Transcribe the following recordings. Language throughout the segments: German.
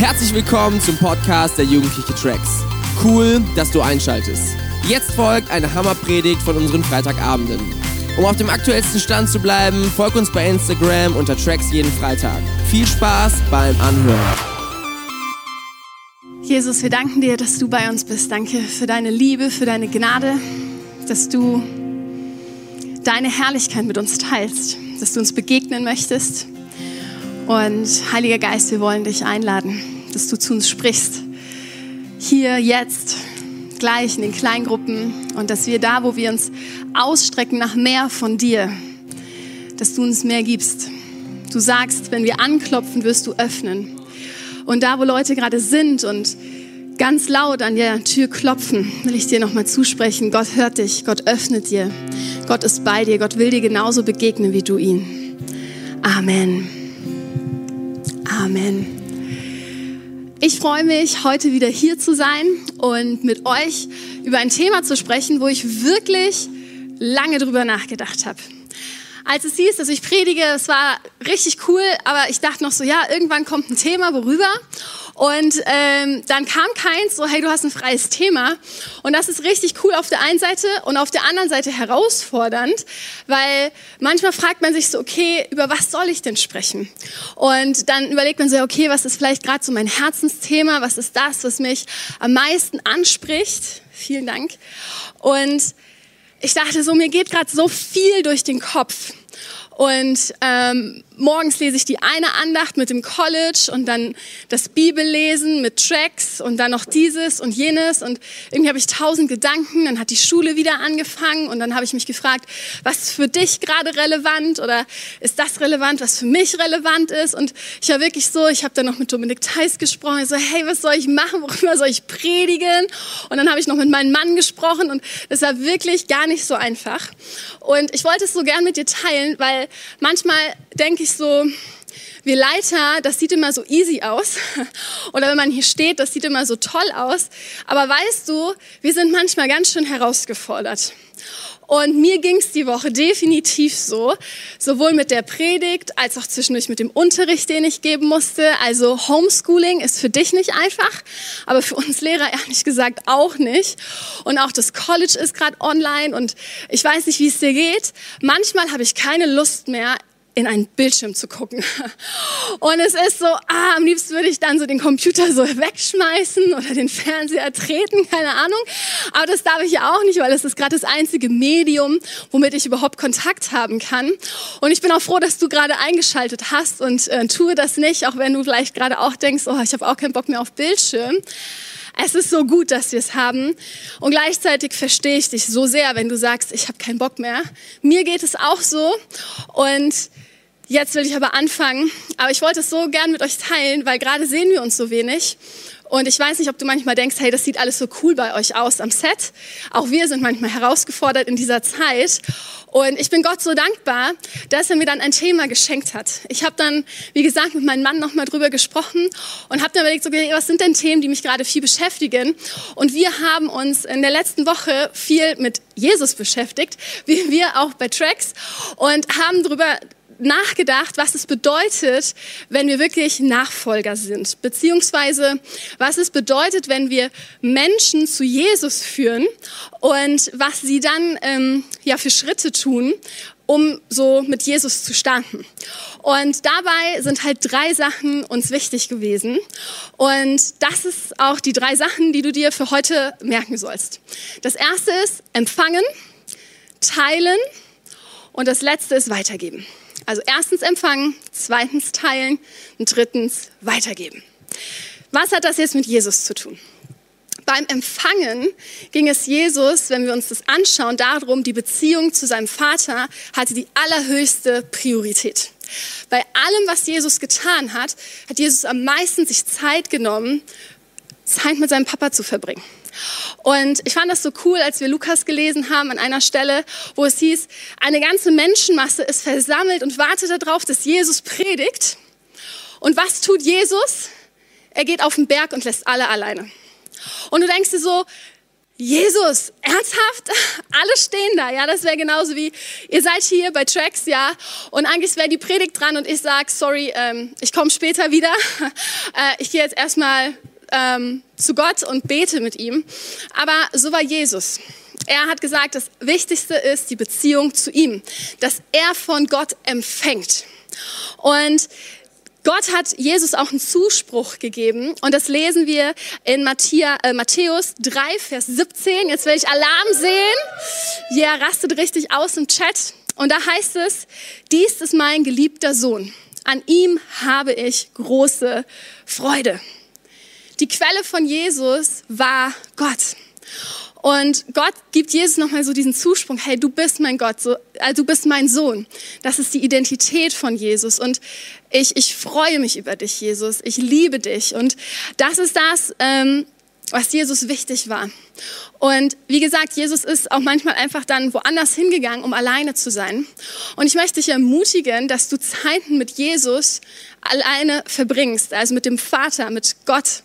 Herzlich willkommen zum Podcast der Jugendliche Tracks. Cool, dass du einschaltest. Jetzt folgt eine Hammerpredigt von unseren Freitagabenden. Um auf dem aktuellsten Stand zu bleiben, folg uns bei Instagram unter Tracks jeden Freitag. Viel Spaß beim Anhören. Jesus, wir danken dir, dass du bei uns bist. Danke für deine Liebe, für deine Gnade, dass du deine Herrlichkeit mit uns teilst, dass du uns begegnen möchtest. Und Heiliger Geist, wir wollen dich einladen, dass du zu uns sprichst. Hier, jetzt, gleich in den Kleingruppen und dass wir da, wo wir uns ausstrecken nach mehr von dir, dass du uns mehr gibst. Du sagst, wenn wir anklopfen, wirst du öffnen. Und da, wo Leute gerade sind und ganz laut an der Tür klopfen, will ich dir nochmal zusprechen. Gott hört dich, Gott öffnet dir, Gott ist bei dir, Gott will dir genauso begegnen wie du ihn. Amen. Amen. Ich freue mich, heute wieder hier zu sein und mit euch über ein Thema zu sprechen, wo ich wirklich lange drüber nachgedacht habe. Als es hieß, dass ich predige, es war richtig cool, aber ich dachte noch so, ja, irgendwann kommt ein Thema, worüber? Und ähm, dann kam keins, so hey, du hast ein freies Thema. Und das ist richtig cool auf der einen Seite und auf der anderen Seite herausfordernd, weil manchmal fragt man sich so, okay, über was soll ich denn sprechen? Und dann überlegt man sich, okay, was ist vielleicht gerade so mein Herzensthema? Was ist das, was mich am meisten anspricht? Vielen Dank. Und ich dachte so, mir geht gerade so viel durch den Kopf. Und ähm, morgens lese ich die eine Andacht mit dem College und dann das Bibellesen mit Tracks und dann noch dieses und jenes. Und irgendwie habe ich tausend Gedanken. Dann hat die Schule wieder angefangen und dann habe ich mich gefragt, was ist für dich gerade relevant oder ist das relevant, was für mich relevant ist? Und ich war wirklich so, ich habe dann noch mit Dominik Theis gesprochen. Ich so, hey, was soll ich machen? Worüber soll ich predigen? Und dann habe ich noch mit meinem Mann gesprochen und das war wirklich gar nicht so einfach. Und ich wollte es so gern mit dir teilen, weil manchmal denke ich so, wir Leiter, das sieht immer so easy aus. Oder wenn man hier steht, das sieht immer so toll aus. Aber weißt du, wir sind manchmal ganz schön herausgefordert. Und mir ging es die Woche definitiv so, sowohl mit der Predigt als auch zwischendurch mit dem Unterricht, den ich geben musste. Also Homeschooling ist für dich nicht einfach, aber für uns Lehrer ehrlich gesagt auch nicht. Und auch das College ist gerade online und ich weiß nicht, wie es dir geht. Manchmal habe ich keine Lust mehr, in einen Bildschirm zu gucken. Und es ist so, ah, am liebsten würde ich dann so den Computer so wegschmeißen oder den Fernseher treten, keine Ahnung. Aber das darf ich ja auch nicht, weil es ist gerade das einzige Medium, womit ich überhaupt Kontakt haben kann. Und ich bin auch froh, dass du gerade eingeschaltet hast und äh, tue das nicht, auch wenn du vielleicht gerade auch denkst, oh, ich habe auch keinen Bock mehr auf Bildschirm. Es ist so gut, dass wir es haben. Und gleichzeitig verstehe ich dich so sehr, wenn du sagst, ich habe keinen Bock mehr. Mir geht es auch so. Und Jetzt will ich aber anfangen, aber ich wollte es so gern mit euch teilen, weil gerade sehen wir uns so wenig. Und ich weiß nicht, ob du manchmal denkst, hey, das sieht alles so cool bei euch aus am Set. Auch wir sind manchmal herausgefordert in dieser Zeit. Und ich bin Gott so dankbar, dass er mir dann ein Thema geschenkt hat. Ich habe dann, wie gesagt, mit meinem Mann nochmal drüber gesprochen und habe dann überlegt, okay, was sind denn Themen, die mich gerade viel beschäftigen? Und wir haben uns in der letzten Woche viel mit Jesus beschäftigt, wie wir auch bei Tracks, und haben darüber nachgedacht, was es bedeutet, wenn wir wirklich Nachfolger sind, beziehungsweise was es bedeutet, wenn wir Menschen zu Jesus führen und was sie dann ähm, ja für Schritte tun, um so mit Jesus zu starten. Und dabei sind halt drei Sachen uns wichtig gewesen. Und das ist auch die drei Sachen, die du dir für heute merken sollst. Das erste ist empfangen, teilen und das letzte ist weitergeben. Also erstens empfangen, zweitens teilen und drittens weitergeben. Was hat das jetzt mit Jesus zu tun? Beim Empfangen ging es Jesus, wenn wir uns das anschauen, darum, die Beziehung zu seinem Vater hatte die allerhöchste Priorität. Bei allem, was Jesus getan hat, hat Jesus am meisten sich Zeit genommen, Zeit mit seinem Papa zu verbringen. Und ich fand das so cool, als wir Lukas gelesen haben an einer Stelle, wo es hieß, eine ganze Menschenmasse ist versammelt und wartet darauf, dass Jesus predigt. Und was tut Jesus? Er geht auf den Berg und lässt alle alleine. Und du denkst dir so, Jesus, ernsthaft? Alle stehen da, ja, das wäre genauso wie, ihr seid hier bei Tracks, ja, und eigentlich wäre die Predigt dran und ich sage, sorry, ähm, ich komme später wieder, äh, ich gehe jetzt erstmal ähm, zu Gott und bete mit ihm. Aber so war Jesus. Er hat gesagt, das Wichtigste ist die Beziehung zu ihm, dass er von Gott empfängt. Und Gott hat Jesus auch einen Zuspruch gegeben und das lesen wir in äh, Matthäus 3, Vers 17. Jetzt will ich Alarm sehen. Ja, rastet richtig aus im Chat. Und da heißt es, dies ist mein geliebter Sohn. An ihm habe ich große Freude. Die Quelle von Jesus war Gott. Und Gott gibt Jesus nochmal so diesen Zusprung, hey, du bist mein Gott, so, also du bist mein Sohn. Das ist die Identität von Jesus. Und ich, ich freue mich über dich, Jesus. Ich liebe dich. Und das ist das, ähm, was Jesus wichtig war. Und wie gesagt, Jesus ist auch manchmal einfach dann woanders hingegangen, um alleine zu sein. Und ich möchte dich ermutigen, dass du Zeiten mit Jesus alleine verbringst, also mit dem Vater, mit Gott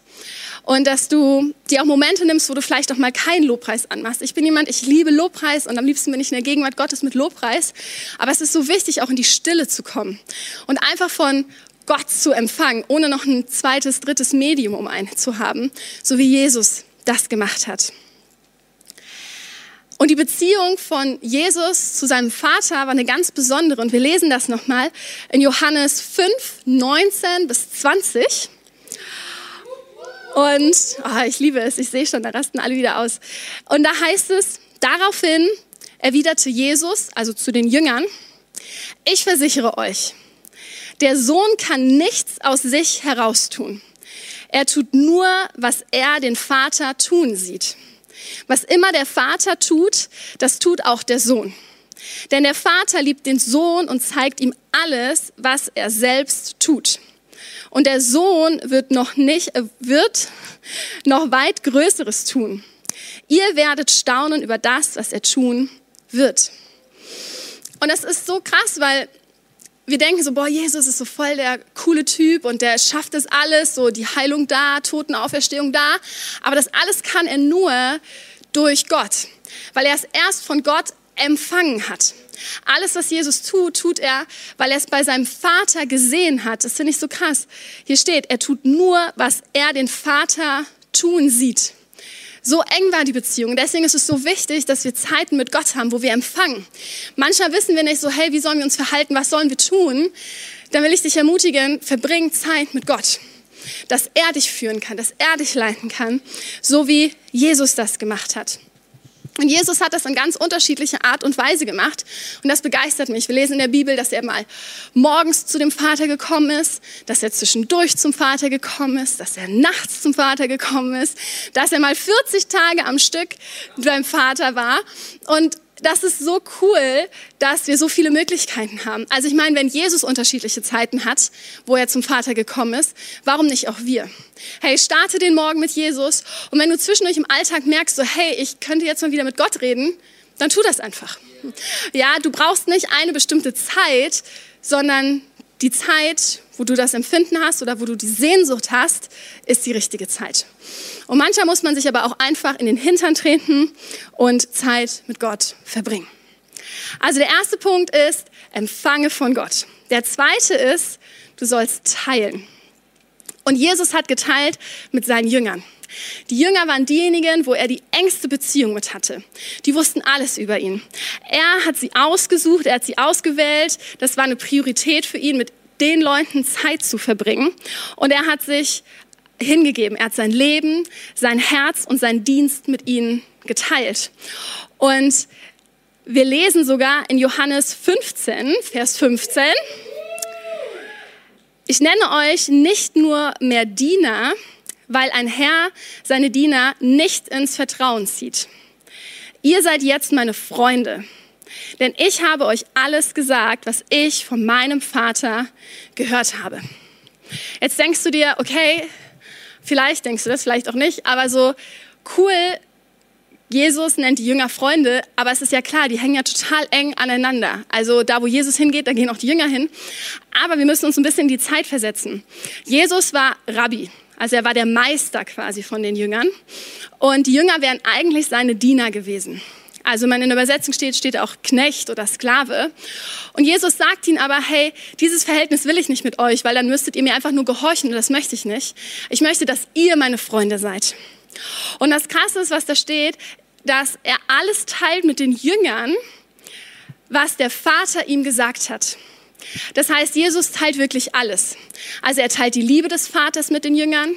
und dass du dir auch Momente nimmst, wo du vielleicht auch mal keinen Lobpreis anmachst. Ich bin jemand, ich liebe Lobpreis und am liebsten bin ich in der Gegenwart Gottes mit Lobpreis. Aber es ist so wichtig, auch in die Stille zu kommen und einfach von Gott zu empfangen, ohne noch ein zweites, drittes Medium um einen zu haben, so wie Jesus das gemacht hat. Und die Beziehung von Jesus zu seinem Vater war eine ganz besondere. Und wir lesen das nochmal in Johannes 5, 19 bis 20. Und oh, ich liebe es, ich sehe schon, da rasten alle wieder aus. Und da heißt es, daraufhin erwiderte Jesus, also zu den Jüngern, ich versichere euch, der Sohn kann nichts aus sich heraustun. Er tut nur, was er den Vater tun sieht. Was immer der Vater tut, das tut auch der Sohn. Denn der Vater liebt den Sohn und zeigt ihm alles, was er selbst tut. Und der Sohn wird noch nicht, äh, wird noch weit Größeres tun. Ihr werdet staunen über das, was er tun wird. Und das ist so krass, weil wir denken so, boah, Jesus ist so voll der coole Typ und der schafft das alles, so die Heilung da, Totenauferstehung da. Aber das alles kann er nur durch Gott, weil er es erst von Gott empfangen hat. Alles, was Jesus tut, tut er, weil er es bei seinem Vater gesehen hat. Das finde ich so krass. Hier steht, er tut nur, was er den Vater tun sieht. So eng war die Beziehung. Deswegen ist es so wichtig, dass wir Zeiten mit Gott haben, wo wir empfangen. Manchmal wissen wir nicht so, hey, wie sollen wir uns verhalten? Was sollen wir tun? Dann will ich dich ermutigen, verbring Zeit mit Gott. Dass er dich führen kann, dass er dich leiten kann, so wie Jesus das gemacht hat. Und Jesus hat das in ganz unterschiedlicher Art und Weise gemacht. Und das begeistert mich. Wir lesen in der Bibel, dass er mal morgens zu dem Vater gekommen ist, dass er zwischendurch zum Vater gekommen ist, dass er nachts zum Vater gekommen ist, dass er mal 40 Tage am Stück beim Vater war. Und das ist so cool, dass wir so viele Möglichkeiten haben. Also ich meine, wenn Jesus unterschiedliche Zeiten hat, wo er zum Vater gekommen ist, warum nicht auch wir? Hey, starte den Morgen mit Jesus und wenn du zwischendurch im Alltag merkst, so hey, ich könnte jetzt mal wieder mit Gott reden, dann tu das einfach. Ja, du brauchst nicht eine bestimmte Zeit, sondern die Zeit, wo du das Empfinden hast oder wo du die Sehnsucht hast, ist die richtige Zeit. Und manchmal muss man sich aber auch einfach in den Hintern treten und Zeit mit Gott verbringen. Also der erste Punkt ist, empfange von Gott. Der zweite ist, du sollst teilen. Und Jesus hat geteilt mit seinen Jüngern. Die Jünger waren diejenigen, wo er die engste Beziehung mit hatte. Die wussten alles über ihn. Er hat sie ausgesucht, er hat sie ausgewählt. Das war eine Priorität für ihn, mit den Leuten Zeit zu verbringen. Und er hat sich hingegeben. Er hat sein Leben, sein Herz und seinen Dienst mit ihnen geteilt. Und wir lesen sogar in Johannes 15, Vers 15, ich nenne euch nicht nur mehr Diener, weil ein Herr seine Diener nicht ins Vertrauen zieht. Ihr seid jetzt meine Freunde, denn ich habe euch alles gesagt, was ich von meinem Vater gehört habe. Jetzt denkst du dir, okay, Vielleicht denkst du das, vielleicht auch nicht, aber so cool, Jesus nennt die Jünger Freunde, aber es ist ja klar, die hängen ja total eng aneinander. Also da, wo Jesus hingeht, da gehen auch die Jünger hin. Aber wir müssen uns ein bisschen in die Zeit versetzen. Jesus war Rabbi. Also er war der Meister quasi von den Jüngern. Und die Jünger wären eigentlich seine Diener gewesen. Also wenn in der Übersetzung steht, steht auch Knecht oder Sklave. Und Jesus sagt ihnen aber, hey, dieses Verhältnis will ich nicht mit euch, weil dann müsstet ihr mir einfach nur gehorchen und das möchte ich nicht. Ich möchte, dass ihr meine Freunde seid. Und das Krasse ist, was da steht, dass er alles teilt mit den Jüngern, was der Vater ihm gesagt hat. Das heißt, Jesus teilt wirklich alles. Also er teilt die Liebe des Vaters mit den Jüngern.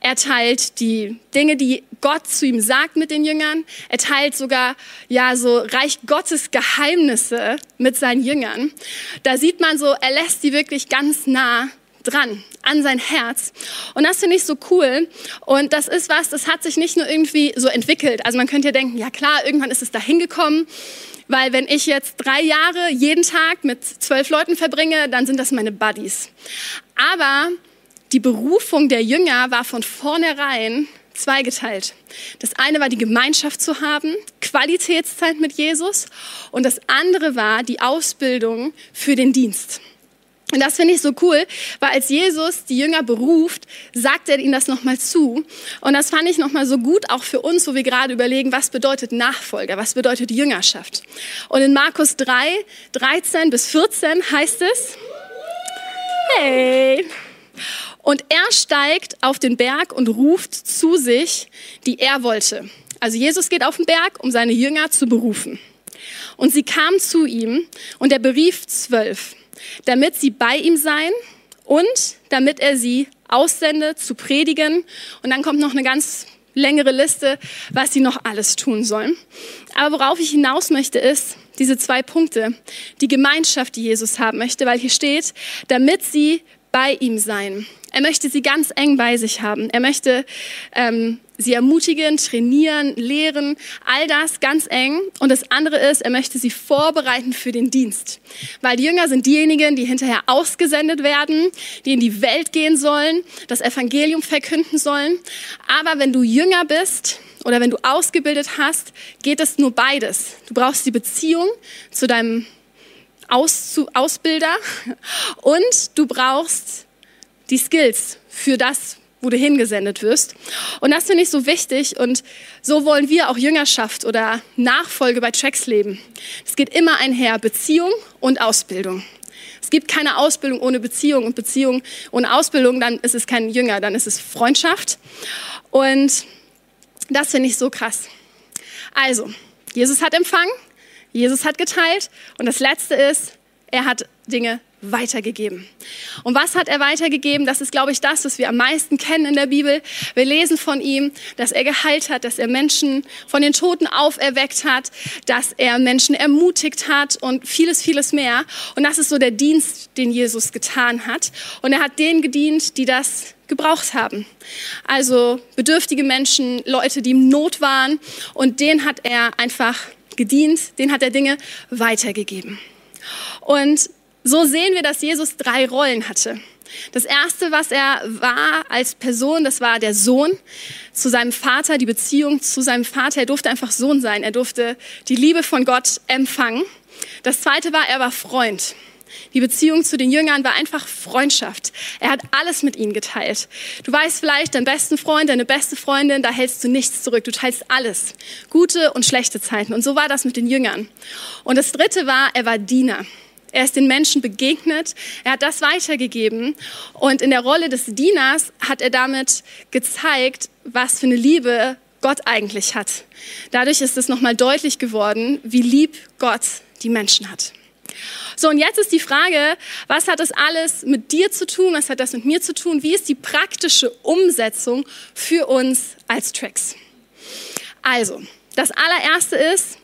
Er teilt die Dinge, die Gott zu ihm sagt mit den Jüngern. Er teilt sogar, ja, so Reich Gottes Geheimnisse mit seinen Jüngern. Da sieht man so, er lässt sie wirklich ganz nah dran, an sein Herz. Und das finde ich so cool. Und das ist was, das hat sich nicht nur irgendwie so entwickelt. Also man könnte ja denken, ja klar, irgendwann ist es da hingekommen. Weil wenn ich jetzt drei Jahre jeden Tag mit zwölf Leuten verbringe, dann sind das meine Buddies. Aber die Berufung der Jünger war von vornherein zweigeteilt. Das eine war die Gemeinschaft zu haben, Qualitätszeit mit Jesus und das andere war die Ausbildung für den Dienst. Und das finde ich so cool, weil als Jesus die Jünger beruft, sagt er ihnen das nochmal zu. Und das fand ich nochmal so gut, auch für uns, wo wir gerade überlegen, was bedeutet Nachfolger, was bedeutet Jüngerschaft. Und in Markus 3, 13 bis 14 heißt es, hey, und er steigt auf den Berg und ruft zu sich, die er wollte. Also Jesus geht auf den Berg, um seine Jünger zu berufen. Und sie kamen zu ihm und er berief zwölf damit sie bei ihm seien und damit er sie aussende zu predigen. Und dann kommt noch eine ganz längere Liste, was sie noch alles tun sollen. Aber worauf ich hinaus möchte, ist diese zwei Punkte. Die Gemeinschaft, die Jesus haben möchte, weil hier steht, damit sie bei ihm sein. Er möchte sie ganz eng bei sich haben. Er möchte ähm, sie ermutigen, trainieren, lehren, all das ganz eng. Und das andere ist, er möchte sie vorbereiten für den Dienst. Weil die Jünger sind diejenigen, die hinterher ausgesendet werden, die in die Welt gehen sollen, das Evangelium verkünden sollen. Aber wenn du Jünger bist oder wenn du ausgebildet hast, geht es nur beides. Du brauchst die Beziehung zu deinem Aus Ausbilder und du brauchst die Skills für das, wo du hingesendet wirst. Und das finde ich so wichtig und so wollen wir auch Jüngerschaft oder Nachfolge bei Tracks leben. Es geht immer einher, Beziehung und Ausbildung. Es gibt keine Ausbildung ohne Beziehung und Beziehung ohne Ausbildung, dann ist es kein Jünger, dann ist es Freundschaft. Und das finde ich so krass. Also, Jesus hat empfangen, Jesus hat geteilt und das Letzte ist, er hat Dinge weitergegeben. Und was hat er weitergegeben? Das ist, glaube ich, das, was wir am meisten kennen in der Bibel. Wir lesen von ihm, dass er geheilt hat, dass er Menschen von den Toten auferweckt hat, dass er Menschen ermutigt hat und vieles, vieles mehr. Und das ist so der Dienst, den Jesus getan hat. Und er hat denen gedient, die das gebraucht haben. Also bedürftige Menschen, Leute, die im Not waren. Und denen hat er einfach gedient, denen hat er Dinge weitergegeben. Und so sehen wir, dass Jesus drei Rollen hatte. Das erste, was er war als Person, das war der Sohn zu seinem Vater, die Beziehung zu seinem Vater. Er durfte einfach Sohn sein. Er durfte die Liebe von Gott empfangen. Das zweite war, er war Freund. Die Beziehung zu den Jüngern war einfach Freundschaft. Er hat alles mit ihnen geteilt. Du weißt vielleicht, deinen besten Freund, deine beste Freundin, da hältst du nichts zurück. Du teilst alles. Gute und schlechte Zeiten. Und so war das mit den Jüngern. Und das dritte war, er war Diener. Er ist den Menschen begegnet, er hat das weitergegeben und in der Rolle des Dieners hat er damit gezeigt, was für eine Liebe Gott eigentlich hat. Dadurch ist es nochmal deutlich geworden, wie lieb Gott die Menschen hat. So, und jetzt ist die Frage, was hat das alles mit dir zu tun? Was hat das mit mir zu tun? Wie ist die praktische Umsetzung für uns als Tracks? Also, das allererste ist,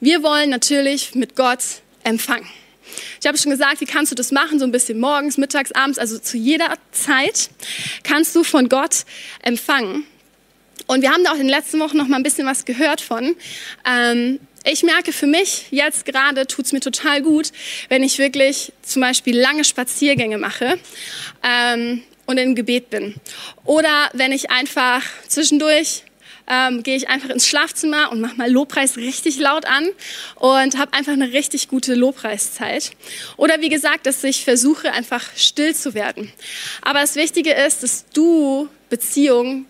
wir wollen natürlich mit Gott empfangen. Ich habe schon gesagt, wie kannst du das machen? So ein bisschen morgens, mittags, abends, also zu jeder Zeit kannst du von Gott empfangen. Und wir haben da auch in den letzten Wochen noch mal ein bisschen was gehört von. Ähm, ich merke für mich jetzt gerade tut es mir total gut, wenn ich wirklich zum Beispiel lange Spaziergänge mache ähm, und im Gebet bin. Oder wenn ich einfach zwischendurch ähm, gehe ich einfach ins Schlafzimmer und mache mal Lobpreis richtig laut an und habe einfach eine richtig gute Lobpreiszeit. Oder wie gesagt, dass ich versuche, einfach still zu werden. Aber das Wichtige ist, dass du Beziehung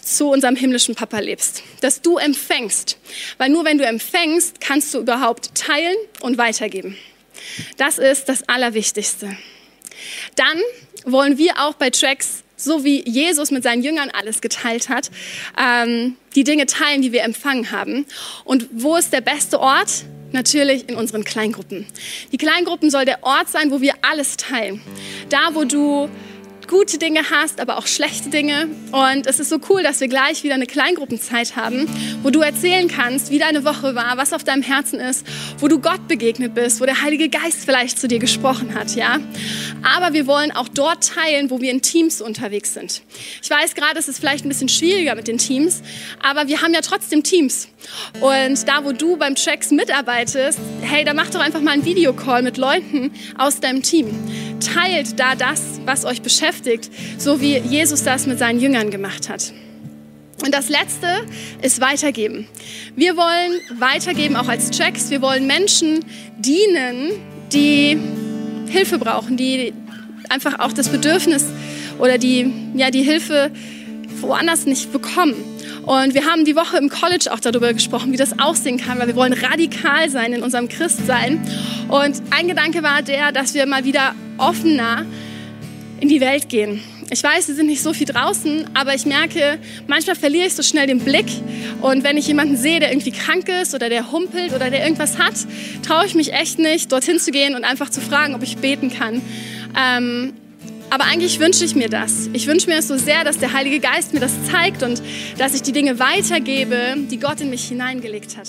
zu unserem himmlischen Papa lebst, dass du empfängst, weil nur wenn du empfängst, kannst du überhaupt teilen und weitergeben. Das ist das Allerwichtigste. Dann wollen wir auch bei Tracks, so wie Jesus mit seinen Jüngern alles geteilt hat, ähm, die Dinge teilen, die wir empfangen haben. Und wo ist der beste Ort? Natürlich in unseren Kleingruppen. Die Kleingruppen soll der Ort sein, wo wir alles teilen. Da, wo du gute Dinge hast, aber auch schlechte Dinge. Und es ist so cool, dass wir gleich wieder eine Kleingruppenzeit haben, wo du erzählen kannst, wie deine Woche war, was auf deinem Herzen ist, wo du Gott begegnet bist, wo der Heilige Geist vielleicht zu dir gesprochen hat, ja. Aber wir wollen auch dort teilen, wo wir in Teams unterwegs sind. Ich weiß gerade, es ist vielleicht ein bisschen schwieriger mit den Teams, aber wir haben ja trotzdem Teams. Und da, wo du beim Tracks mitarbeitest, hey, da mach doch einfach mal einen Videocall mit Leuten aus deinem Team. Teilt da das, was euch beschäftigt, so wie Jesus das mit seinen Jüngern gemacht hat. Und das Letzte ist weitergeben. Wir wollen weitergeben, auch als Tracks. Wir wollen Menschen dienen, die Hilfe brauchen, die einfach auch das Bedürfnis oder die, ja, die Hilfe woanders nicht bekommen. Und wir haben die Woche im College auch darüber gesprochen, wie das aussehen kann, weil wir wollen radikal sein in unserem Christsein. Und ein Gedanke war der, dass wir mal wieder offener in die Welt gehen. Ich weiß, wir sind nicht so viel draußen, aber ich merke, manchmal verliere ich so schnell den Blick. Und wenn ich jemanden sehe, der irgendwie krank ist oder der humpelt oder der irgendwas hat, traue ich mich echt nicht, dorthin zu gehen und einfach zu fragen, ob ich beten kann. Ähm, aber eigentlich wünsche ich mir das. Ich wünsche mir es so sehr, dass der Heilige Geist mir das zeigt und dass ich die Dinge weitergebe, die Gott in mich hineingelegt hat.